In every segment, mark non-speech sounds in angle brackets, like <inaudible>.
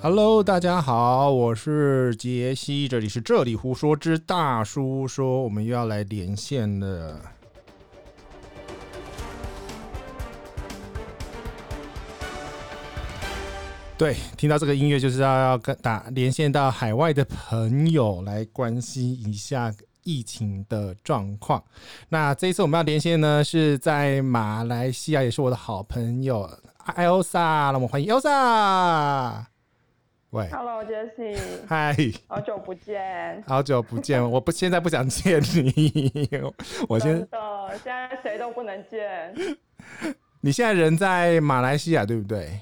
Hello，大家好，我是杰西，这里是这里胡说之大叔说，我们又要来连线了。对，听到这个音乐就是要要跟打连线到海外的朋友来关心一下疫情的状况。那这一次我们要连线呢，是在马来西亚，也是我的好朋友 Elsa，那我们欢迎 Elsa。喂，Hello Jessie，嗨，好久不见，好久不见，我不现在不想见你，我先，真的，现在谁都不能见。你现在人在马来西亚对不对？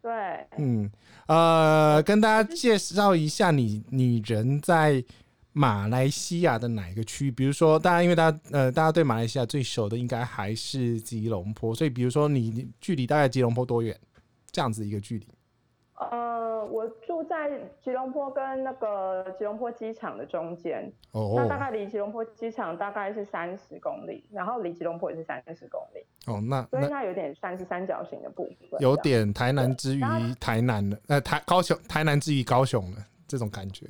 对，嗯，呃，跟大家介绍一下你，你人在马来西亚的哪一个区域？比如说，大家因为大家呃，大家对马来西亚最熟的应该还是吉隆坡，所以比如说你，你距离大概吉隆坡多远？这样子一个距离。呃，我住在吉隆坡跟那个吉隆坡机场的中间，哦，那大概离吉隆坡机场大概是三十公里，然后离吉隆坡也是三十公里，哦，那所以它有点算是三角形的部分，有点台南之于台南的，呃，台高雄台南之于高雄的这种感觉，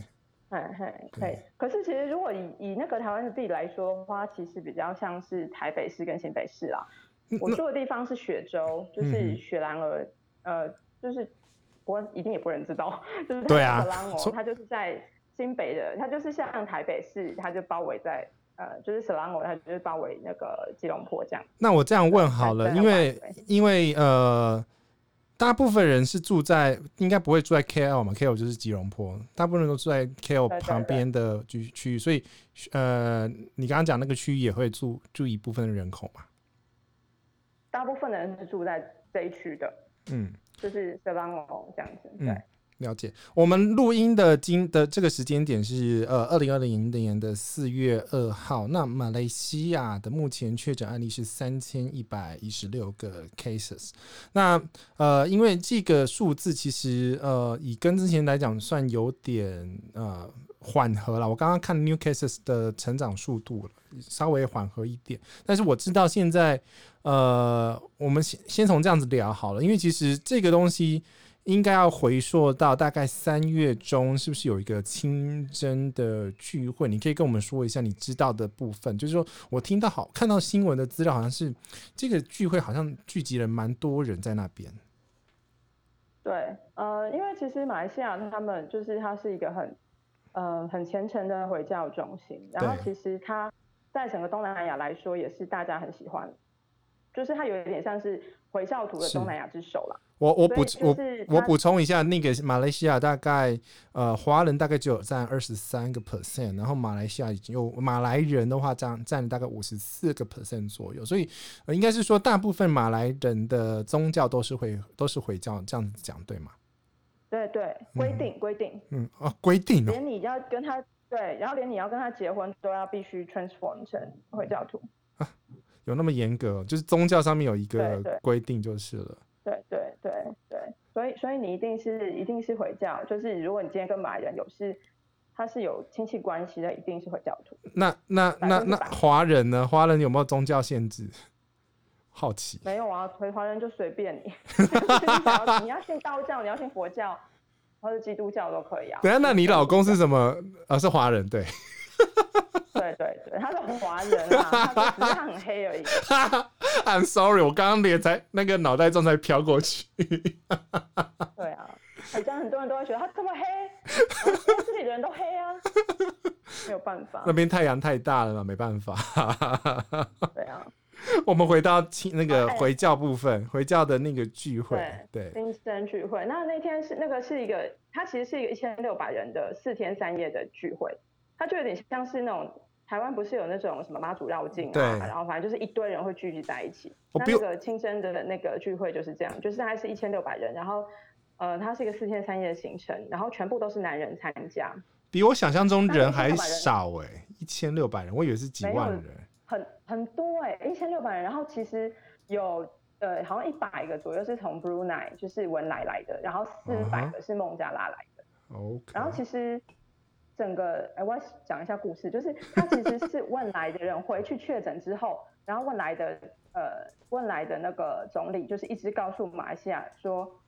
嘿嘿，对。可是其实如果以以那个台湾的地理来说的话，其实比较像是台北市跟新北市啦。我住的地方是雪州，就是雪兰莪，呃，就是。不过一定也不能知道，<laughs> 就是它的特朗哦，它就是在新北的，他就是像台北市，它就包围在呃，就是特朗哦，它就是包围那个吉隆坡这样。那我这样问好了，因为因为呃，大部分人是住在应该不会住在 KL 嘛，KL 就是吉隆坡，大部分人都住在 KL 旁边的区区域，所以呃，你刚刚讲那个区域也会住住一部分的人口嘛？大部分人是住在这一区的，嗯。就是色邦哦，这样子。对，嗯，了解。我们录音的今的这个时间点是呃二零二零年的四月二号。那马来西亚的目前确诊案例是三千一百一十六个 cases。那呃，因为这个数字其实呃以跟之前来讲算有点呃缓和了。我刚刚看 new cases 的成长速度稍微缓和一点，但是我知道现在。呃，我们先先从这样子聊好了，因为其实这个东西应该要回溯到大概三月中，是不是有一个清真的聚会？你可以跟我们说一下你知道的部分。就是说我听到好看到新闻的资料，好像是这个聚会好像聚集了蛮多人在那边。对，呃，因为其实马来西亚他们就是它是一个很呃很虔诚的回教中心，然后其实它在整个东南亚来说也是大家很喜欢。就是它有一点像是回教徒的东南亚之首了。我我补我我补充一下，那个马来西亚大概呃华人大概只有占二十三个 percent，然后马来西亚已经有马来人的话占占了大概五十四个 percent 左右，所以呃应该是说大部分马来人的宗教都是会都是回教这样子讲对吗？对对，规定规定，嗯啊规定，连你要跟他对，然后连你要跟他结婚都要必须 transform 成回教徒。有那么严格，就是宗教上面有一个规定就是了。对对对对，所以所以你一定是一定是回教，就是如果你今天跟马来人有事，他是有亲戚关系的，一定是回教徒。那那那那华人呢？华人有没有宗教限制？好奇。没有啊，回华人就随便你，<laughs> 你要，信道教，你要信佛教，或者基督教都可以啊。等下，那你老公是什么？啊，是华人，对。对对对，他是华人啊，他只是很黑而已。<laughs> I'm sorry，我刚刚脸才那个脑袋中才飘过去。对啊，好像很多人都会觉得他这么黑，这里的人都黑啊，没有办法。那边太阳太大了嘛，没办法。对啊，<laughs> 我们回到那个回教部分，回教的那个聚会，对，新生聚会。那那天是那个是一个，它其实是一个一千六百人的四天三夜的聚会。它就有点像是那种台湾不是有那种什么妈祖绕境啊，然后反正就是一堆人会聚集在一起。那那个清真的那个聚会就是这样，就是它是一千六百人，然后呃，它是一个四天三夜的行程，然后全部都是男人参加。比我想象中人还少哎、欸，一千六百人，我以为是几万人。很很多哎、欸，一千六百人，然后其实有呃好像一百个左右是从 Brunei 就是文莱来的，然后四百个是孟加拉来的。OK，然后其实。整个哎，我要讲一下故事，就是他其实是问来的人回去确诊之后，然后问来的呃问来的那个总理就是一直告诉马来西亚说，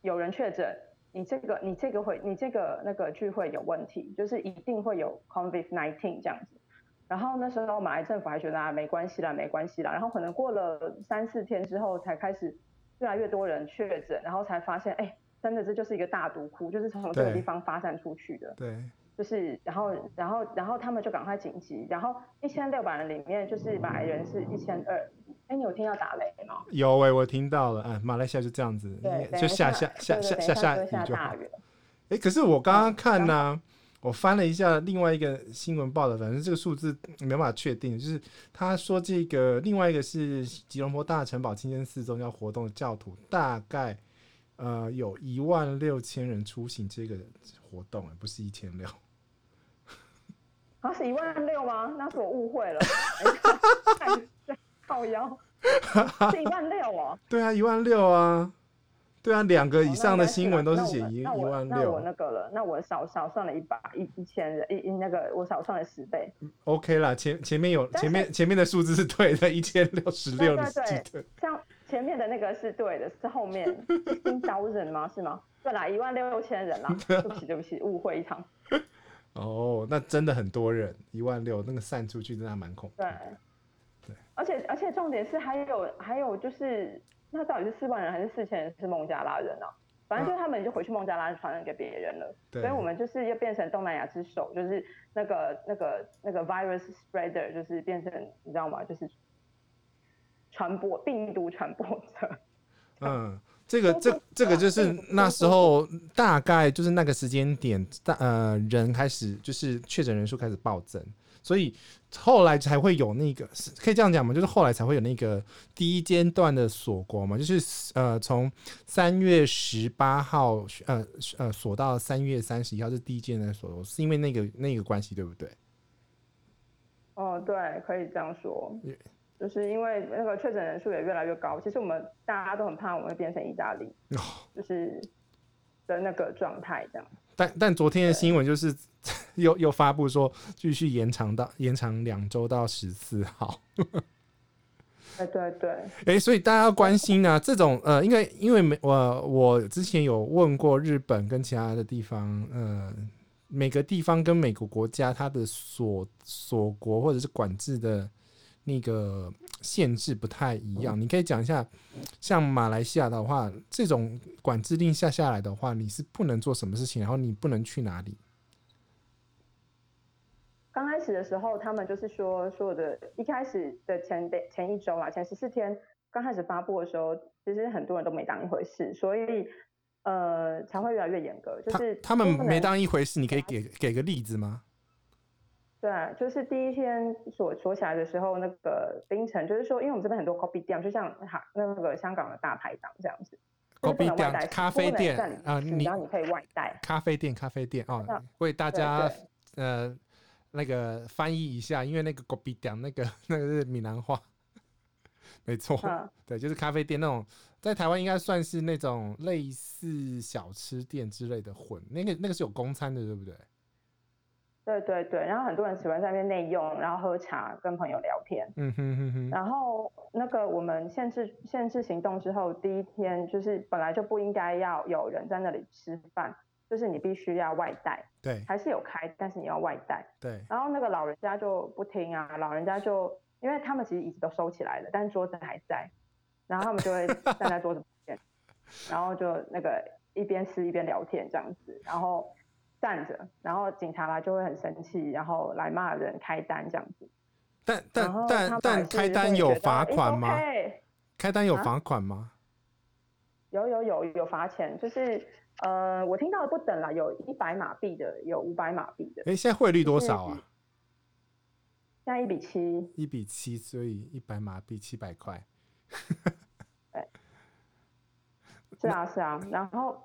有人确诊，你这个你这个会你这个那个聚会有问题，就是一定会有 COVID-19 这样子。然后那时候马来政府还觉得啊没关系啦，没关系啦。然后可能过了三四天之后，才开始越来越多人确诊，然后才发现，哎，真的这就是一个大毒窟，就是从这个地方发散出去的。对。就是然后然后然后他们就赶快紧急，然后一千六百人里面就是马来人是一千二。哎，你有听到打雷吗？有哎、欸，我听到了。哎，马来西亚就这样子，就下下下下下下雨就好。哎，可是我刚刚看呢、我翻了一下另外一个新闻报道，反正这个数字没办法确定。就是他说这个另外一个是吉隆坡大城堡清真寺宗教活动的教徒，大概呃有一万六千人出行这个活动，不是一千六。啊，是一万六吗？那是我误会了。<laughs> 靠腰，<laughs> 是一万六哦。对啊，一万六啊。对啊，两个以上的新闻都是写一一万六。那我那个了，那我少少算了一百一一千人一一那个我少算了十倍。OK 啦，前前面有前面前面的数字是对的，一千六十六对对。对，像前面的那个是对的，是后面 <laughs> 一刀人吗？是吗？对啦，一万六千人啦。对不起对不起，误会一场。哦，那真的很多人，一万六那个散出去真的还蛮恐怖。对。而且而且重点是还有还有就是，那到底是四万人还是四千人是孟加拉人啊？反正就是他们就回去孟加拉传染给别人了，所以我们就是又变成东南亚之首，就是那个那个那个 virus spreader，就是变成你知道吗？就是传播病毒传播者。嗯，这个这这个就是那时候大概就是那个时间点，大呃人开始就是确诊人数开始暴增。所以后来才会有那个，可以这样讲吗？就是后来才会有那个第一阶段的锁国嘛，就是呃从三月十八号呃呃锁到三月三十一号是第一阶段的锁国，是因为那个那个关系对不对？哦，对，可以这样说，就是因为那个确诊人数也越来越高，其实我们大家都很怕我们会变成意大利，就是的那个状态这样。但但昨天的新闻就是 <laughs> 又又发布说继续延长到延长两周到十四号。对对对。哎、欸，所以大家要关心啊，这种呃，因为因为没我我之前有问过日本跟其他的地方，呃，每个地方跟每个国家它的锁锁国或者是管制的。那个限制不太一样，你可以讲一下，像马来西亚的话，这种管制令下下来的话，你是不能做什么事情，然后你不能去哪里？刚开始的时候，他们就是说，所有的一开始的前前一周啊，前十四天刚开始发布的时候，其实很多人都没当一回事，所以呃才会越来越严格。就是他，他们没当一回事，你可以给给个例子吗？对，就是第一天锁锁起来的时候，那个凌晨，就是说，因为我们这边很多 coffee 店就像哈那个香港的大排档这样子，Kopitiam 咖啡店啊，你然后你可以外带咖啡店，咖啡店哦，为大家呃那个翻译一下，因为那个 Kopitiam 那个 <laughs> 那个是闽南话，没错、嗯，对，就是咖啡店那种，在台湾应该算是那种类似小吃店之类的混，那个那个是有公餐的，对不对？对对对，然后很多人喜欢在那边内用，然后喝茶，跟朋友聊天。嗯哼哼哼。然后那个我们限制限制行动之后，第一天就是本来就不应该要有人在那里吃饭，就是你必须要外带。对。还是有开，但是你要外带。对。然后那个老人家就不听啊，老人家就因为他们其实椅子都收起来了，但是桌子还在，然后他们就会站在桌子边，<laughs> 然后就那个一边吃一边聊天这样子，然后。站着，然后警察来就会很生气，然后来骂人开单这样子。但但但但开单有罚款吗？开单有罚款吗？有有有有罚钱，就是呃，我听到的不等了，有一百马币的，有五百马币的。哎，现在汇率多少啊？现在一比七。一比七，所以一百马币七百块。对。是啊是啊，然后。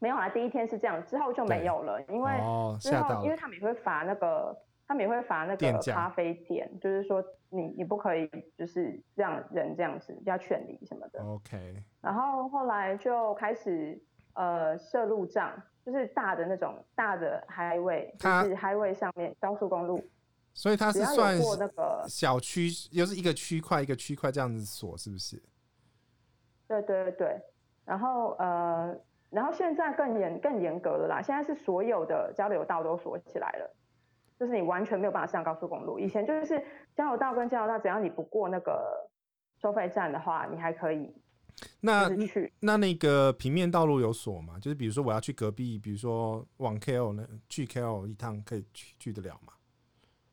没有啊，第一天是这样，之后就没有了，因为之后、哦、因为他们也会罚那个，他们也会罚那个咖啡店，就是说你你不可以就是让人这样子要劝离什么的。OK。然后后来就开始呃设路障，就是大的那种大的 highway，就是 highway 上面高速公路。所以它是算过那个小区，又是一个区块一个区块这样子锁，是不是？对对对，然后呃。然后现在更严更严格了啦，现在是所有的交流道都锁起来了，就是你完全没有办法上高速公路。以前就是交流道跟交流道，只要你不过那个收费站的话，你还可以。那那那个平面道路有锁吗？就是比如说我要去隔壁，比如说往 KL 那去 KL 一趟，可以去去得了吗？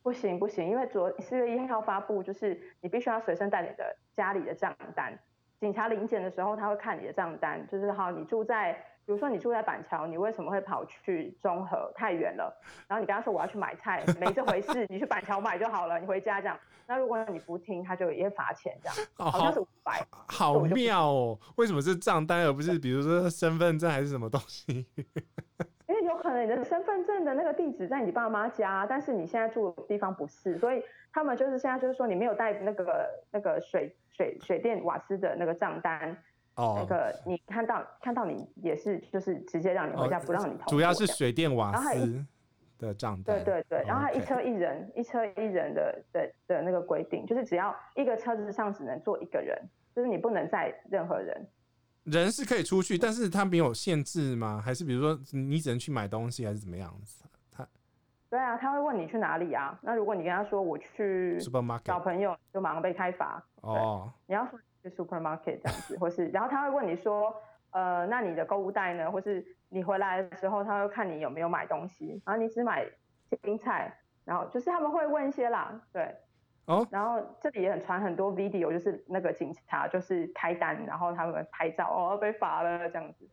不行不行，因为昨四月一号发布，就是你必须要随身带你的家里的账单。警察临检的时候，他会看你的账单，就是好，你住在，比如说你住在板桥，你为什么会跑去中和？太远了。然后你跟他说我要去买菜，没这回事，<laughs> 你去板桥买就好了，你回家这样。那如果你不听，他就也会罚钱这样。哦，好像是五百。好妙哦！为什么是账单而不是比如说身份证还是什么东西？<laughs> 因为有可能你的身份证的那个地址在你爸妈家，但是你现在住的地方不是，所以他们就是现在就是说你没有带那个那个水。水水电瓦斯的那个账单，哦，那个你看到看到你也是就是直接让你回家，不让你投。主要是水电瓦斯的账单。对对对，然后他一车一人，一车一人的的的那个规定，就是只要一个车子上只能坐一个人，就是你不能载任何人。人是可以出去，但是他没有限制吗？还是比如说你只能去买东西，还是怎么样子？他，对啊，他会问你去哪里啊？那如果你跟他说我去找朋友，就马上被开罚。哦，你要说去 supermarket 这样子，或是，然后他会问你说，呃，那你的购物袋呢？或是你回来的时候，他会看你有没有买东西，然后你只买青菜，然后就是他们会问一些啦，对，哦，然后这里也很传很多 video，就是那个警察就是开单，然后他们拍照，哦，被罚了这样子。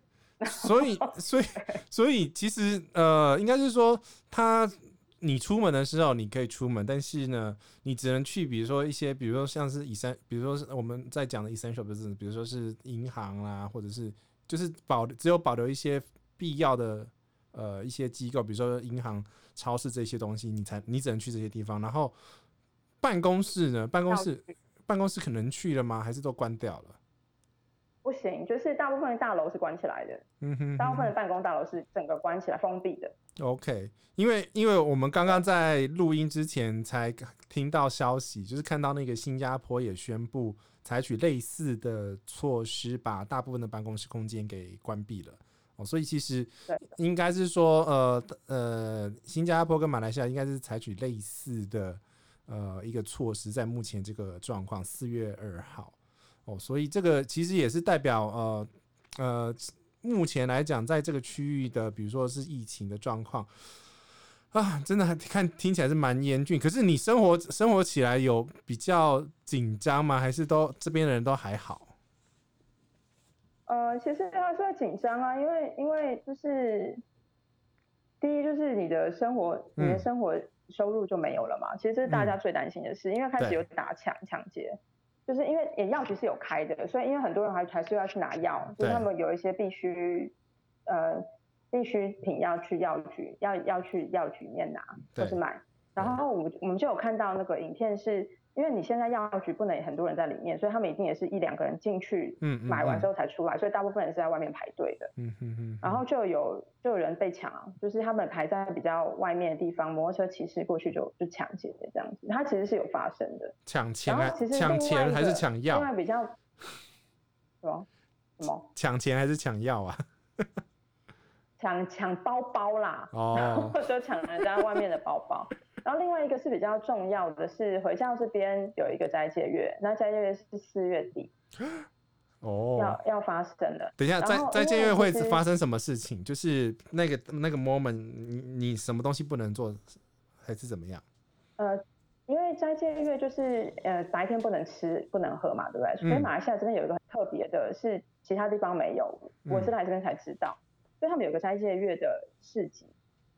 所以，<laughs> 所以，所以其实呃，应该是说他。你出门的时候你可以出门，但是呢，你只能去，比如说一些，比如说像是以三，比如说是我们在讲的 essential business，比如说是银行啦，或者是就是保只有保留一些必要的呃一些机构，比如说银行、超市这些东西，你才你只能去这些地方。然后办公室呢，办公室办公室可能去了吗？还是都关掉了？不行，就是大部分的大楼是关起来的。嗯哼，大部分的办公大楼是整个关起来封闭的。OK，因为因为我们刚刚在录音之前才听到消息，就是看到那个新加坡也宣布采取类似的措施，把大部分的办公室空间给关闭了。哦，所以其实应该是说，呃呃，新加坡跟马来西亚应该是采取类似的呃一个措施，在目前这个状况，四月二号。哦，所以这个其实也是代表呃呃，目前来讲，在这个区域的，比如说是疫情的状况啊，真的还看听起来是蛮严峻。可是你生活生活起来有比较紧张吗？还是都这边的人都还好？呃，其实还是会紧张啊，因为因为就是第一就是你的生活，你的生活收入就没有了嘛。嗯、其实这是大家最担心的事，嗯、因为开始有打抢抢劫。就是因为药局是有开的，所以因为很多人还还是要去拿药，就是他们有一些必须呃必需品要去药局，要要去药局里面拿或是买。然后我们我们就有看到那个影片是。因为你现在药局不能很多人在里面，所以他们一定也是一两个人进去，嗯买完之后才出来，所以大部分人是在外面排队的。嗯嗯嗯。然后就有就有人被抢，就是他们排在比较外面的地方，摩托车骑士过去就就抢劫这样子，它其实是有发生的。抢钱还抢钱还是抢药？另外比较什么什么？抢钱还是抢药啊？<laughs> 抢抢包包啦，哦，<laughs> 就抢人家外面的包包。然后另外一个是比较重要的是，回教这边有一个斋戒月，那斋戒月是四月底，哦，要要发生的。等一下，斋斋戒月会发生什么事情？就是那个那个 moment，你你什么东西不能做，还是怎么样？呃，因为斋戒月就是呃白天不能吃不能喝嘛，对不对？所以马来西亚这边有一个很特别的是，其他地方没有，我是来这边才知道，所以他们有个斋戒月的市集。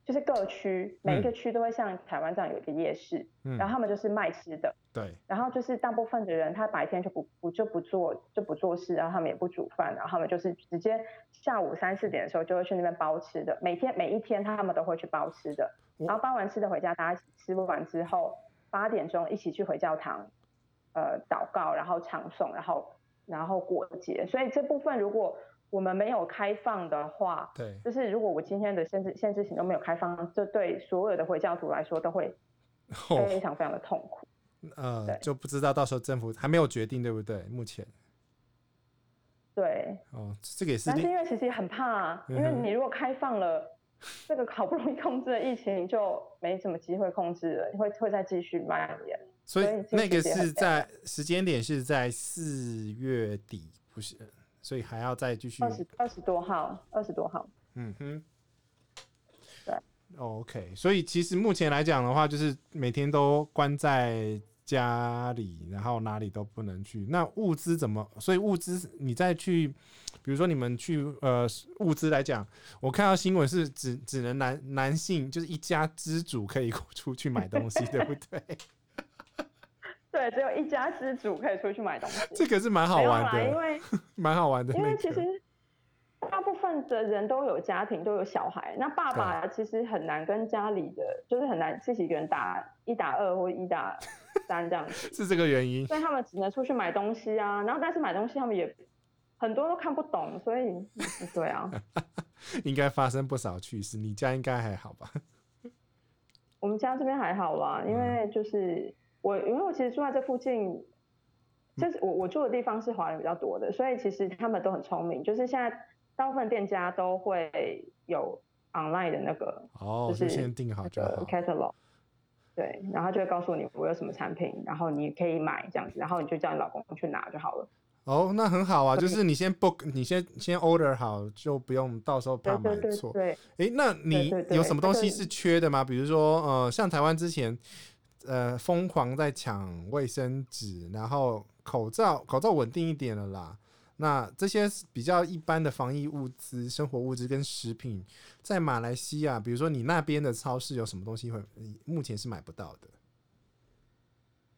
就是各区每一个区都会像台湾这样有一个夜市，嗯、然后他们就是卖吃的，对，然后就是大部分的人他白天就不不就不做就不做事，然后他们也不煮饭，然后他们就是直接下午三四点的时候就会去那边包吃的，每天每一天他们都会去包吃的，然后包完吃的回家，大家吃不完之后八点钟一起去回教堂，呃祷告，然后唱诵，然后然后过节，所以这部分如果。我们没有开放的话，对，就是如果我今天的限制限制行都没有开放，这对所有的回教徒来说都会 <laughs> 非常非常的痛苦。哦、呃，就不知道到时候政府还没有决定，对不对？目前，对，哦，这个也是。但是因为其实很怕，啊因为你如果开放了，这个好不容易控制的疫情就没什么机会控制了，会会再继续蔓延。所以那个是在时间点是在四月底，不是？所以还要再继续。二十二十多号，二十多号。嗯哼。对。OK，所以其实目前来讲的话，就是每天都关在家里，然后哪里都不能去。那物资怎么？所以物资你再去，比如说你们去呃物资来讲，我看到新闻是只只能男男性就是一家之主可以出去买东西，<laughs> 对不对？对，只有一家之主可以出去买东西。<laughs> 这个是蛮好玩的，因为 <laughs> 蛮好玩的。因为其实大部分的人都有家庭，都有小孩。那爸爸其实很难跟家里的，就是很难自己一个人打一打二或一打三这样子。<laughs> 是这个原因。所以他们只能出去买东西啊。然后但是买东西他们也很多都看不懂，所以对啊。应该发生不少趣事。你家应该还好吧？我们家这边还好啦，因为就是。我因为我其实住在这附近，就是我我住的地方是华人比较多的，所以其实他们都很聪明，就是现在大部分店家都会有 online 的那个，哦，就是先订好就好 catalog，对，然后就会告诉你我有什么产品，然后你可以买这样子，然后你就叫你老公去拿就好了。哦，那很好啊，就是你先 book，你先先 order 好，就不用到时候怕买错。对，哎、欸，那你有什么东西是缺的吗？比如说，呃，像台湾之前。呃，疯狂在抢卫生纸，然后口罩，口罩稳定一点了啦。那这些比较一般的防疫物资、生活物资跟食品，在马来西亚，比如说你那边的超市有什么东西会目前是买不到的？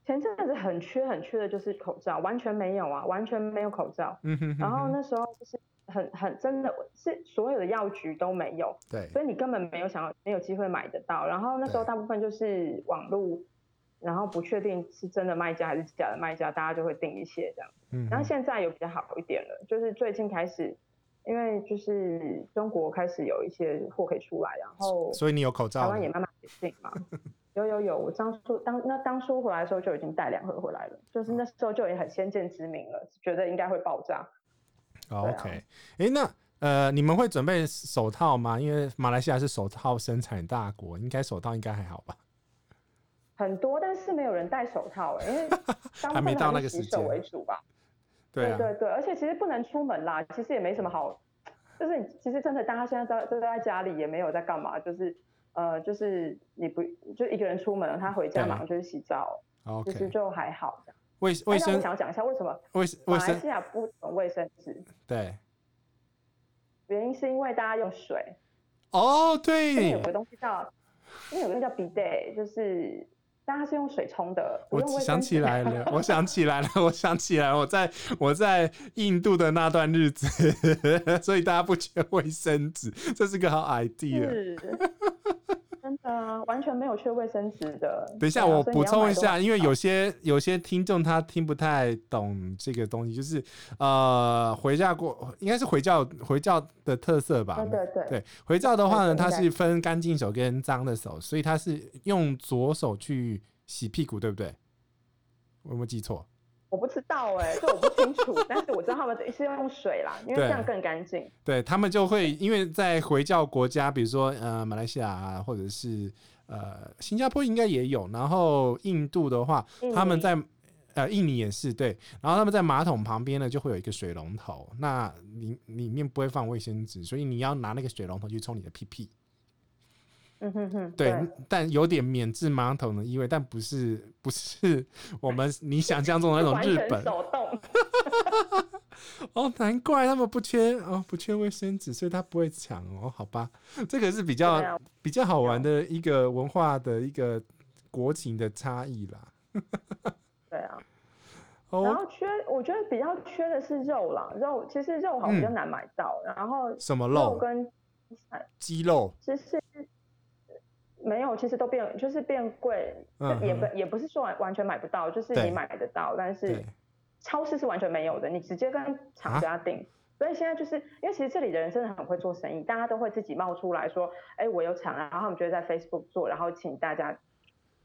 前阵子很缺很缺的就是口罩，完全没有啊，完全没有口罩。嗯哼，哼，哼。然后那时候就是很很真的是所有的药局都没有，对，所以你根本没有想要没有机会买得到。然后那时候大部分就是网络。然后不确定是真的卖家还是假的卖家，大家就会订一些这样。嗯。然后现在有比较好一点了，就是最近开始，因为就是中国开始有一些货可以出来，然后所以你有口罩，台湾也慢慢解禁嘛。有有有，我当初当那当初回来的时候就已经带两盒回来了，就是那时候就已经很先见之明了，觉得应该会爆炸。Oh, OK，哎、欸，那呃，你们会准备手套吗？因为马来西亚是手套生产大国，应该手套应该还好吧？很多，但是没有人戴手套，因为 <laughs> 当部分还是洗手为主吧。对对对，而且其实不能出门啦，其实也没什么好，就是其实真的大家现在都都在家里，也没有在干嘛，就是呃，就是你不就一个人出门，他回家马上就去洗澡，其实就还好。卫卫生，我想讲一下为什么卫马来西亚不用卫生纸？对，原因是因为大家用水。哦，对，有个东西叫，因为有个叫 bidet，就是。但它是用水冲的，我想起来了，我想起来了，我想起来了，我在我在印度的那段日子，<laughs> 所以大家不缺卫生纸，这是个好 idea。是，真的完全没有缺卫生纸的。等一下，我补充一下，因为有些有些听众他听不太懂这个东西，就是呃，回教过应该是回教回教的特色吧？对对对，对回教的话呢，它是分干净手跟脏的手，所以它是用左手去。洗屁股对不对？我有没有记错？我不知道哎、欸，这我不清楚。但是我知道他们是用水啦，因为这样更干净。对，对他们就会因为在回教国家，比如说呃马来西亚啊，或者是呃新加坡应该也有。然后印度的话，他们在呃印尼也是对。然后他们在马桶旁边呢，就会有一个水龙头，那里里面不会放卫生纸，所以你要拿那个水龙头去冲你的屁屁。嗯哼哼，对，对，但有点免治马桶的意味，但不是不是我们你想象中的那种日本 <laughs> 手动。哦，难怪他们不缺哦，不缺卫生纸，所以他不会抢哦，好吧，这个是比较、啊、比较好玩的一个文化的一个国情的差异啦。对啊，然后缺，我觉得比较缺的是肉啦，肉其实肉好像比较难买到，嗯、然后什么肉跟鸡肉，其实。没有，其实都变，就是变贵，嗯、也不也不是说完完全买不到，就是你买得到，但是超市是完全没有的，你直接跟厂家订。啊、所以现在就是因为其实这里的人真的很会做生意，大家都会自己冒出来说，哎，我有厂，然后他们就会在 Facebook 做，然后请大家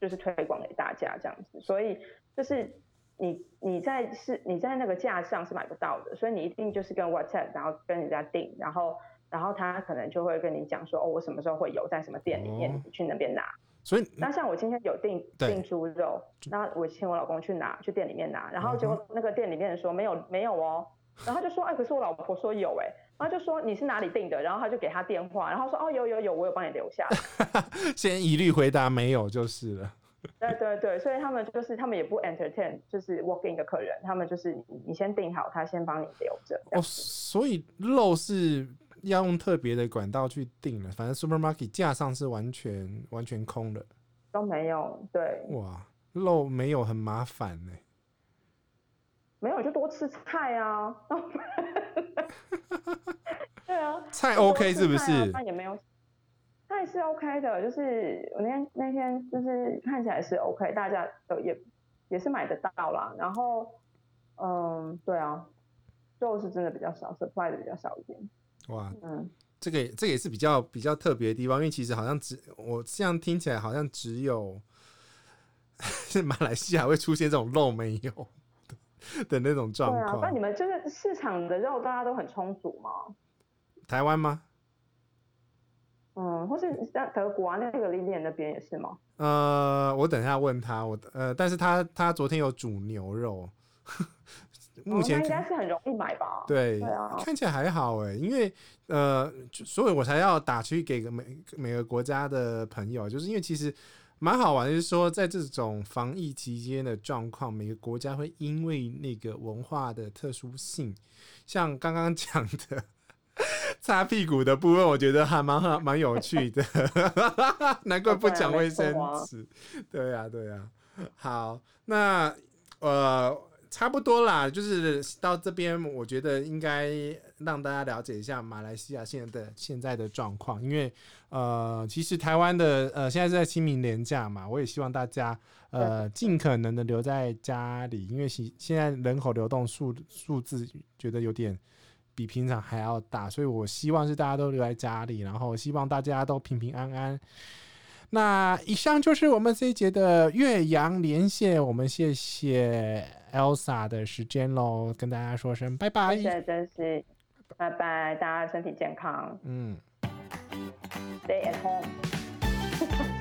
就是推广给大家这样子。所以就是你你在是你在那个架上是买不到的，所以你一定就是跟 WhatsApp，然后跟人家订，然后然后他可能就会跟你讲说，哦，我什么时候会有在什么店里面，你去那边拿。所以那像我今天有订订猪肉，那我请我老公去拿，去店里面拿，然后结果那个店里面人说没有没有哦，然后他就说，哎，可是我老婆说有哎，然后就说你是哪里订的，然后他就给他电话，然后说哦有有有，我有帮你留下。<laughs> 先一律回答没有就是了。<laughs> 对对对，所以他们就是他们也不 entertain，就是 walk in 的客人，他们就是你先订好，他先帮你留着。哦，所以肉是要用特别的管道去订了，反正 supermarket 架上是完全完全空的，都没有。对，哇，肉没有很麻烦呢。没有就多吃菜啊。<laughs> 对啊，菜 OK 是不是？那也没有。菜是 OK 的，就是我那天那天就是看起来是 OK，大家都也也是买得到啦。然后，嗯，对啊，肉是真的比较少，supply 的比较少一点。哇，嗯，这个这个也是比较比较特别的地方，因为其实好像只我这样听起来好像只有是 <laughs> 马来西亚会出现这种肉没有的，<laughs> 的那种状况。对啊，那你们就是市场的肉大家都很充足吗？台湾吗？嗯，或是像德国啊，那个林点那边也是吗？呃，我等一下问他，我呃，但是他他昨天有煮牛肉，<laughs> 目前、哦、应该是很容易买吧？对，看起来还好哎，因为呃，所以我才要打去给个每每个国家的朋友，就是因为其实蛮好玩，就是说在这种防疫期间的状况，每个国家会因为那个文化的特殊性，像刚刚 <laughs> 讲的。擦屁股的部分，我觉得还蛮蛮有趣的，<laughs> 难怪不讲卫生纸。对呀、啊，对呀、啊。好，那呃，差不多啦，就是到这边，我觉得应该让大家了解一下马来西亚现在的现在的状况，因为呃，其实台湾的呃现在是在清明连假嘛，我也希望大家呃尽可能的留在家里，因为现现在人口流动数数字觉得有点。比平常还要大，所以我希望是大家都留在家里，然后希望大家都平平安安。那以上就是我们这一节的岳阳连线，我们谢谢 Elsa 的时间喽，跟大家说声拜拜。谢谢珍惜，拜拜，大家身体健康。嗯。Stay at home。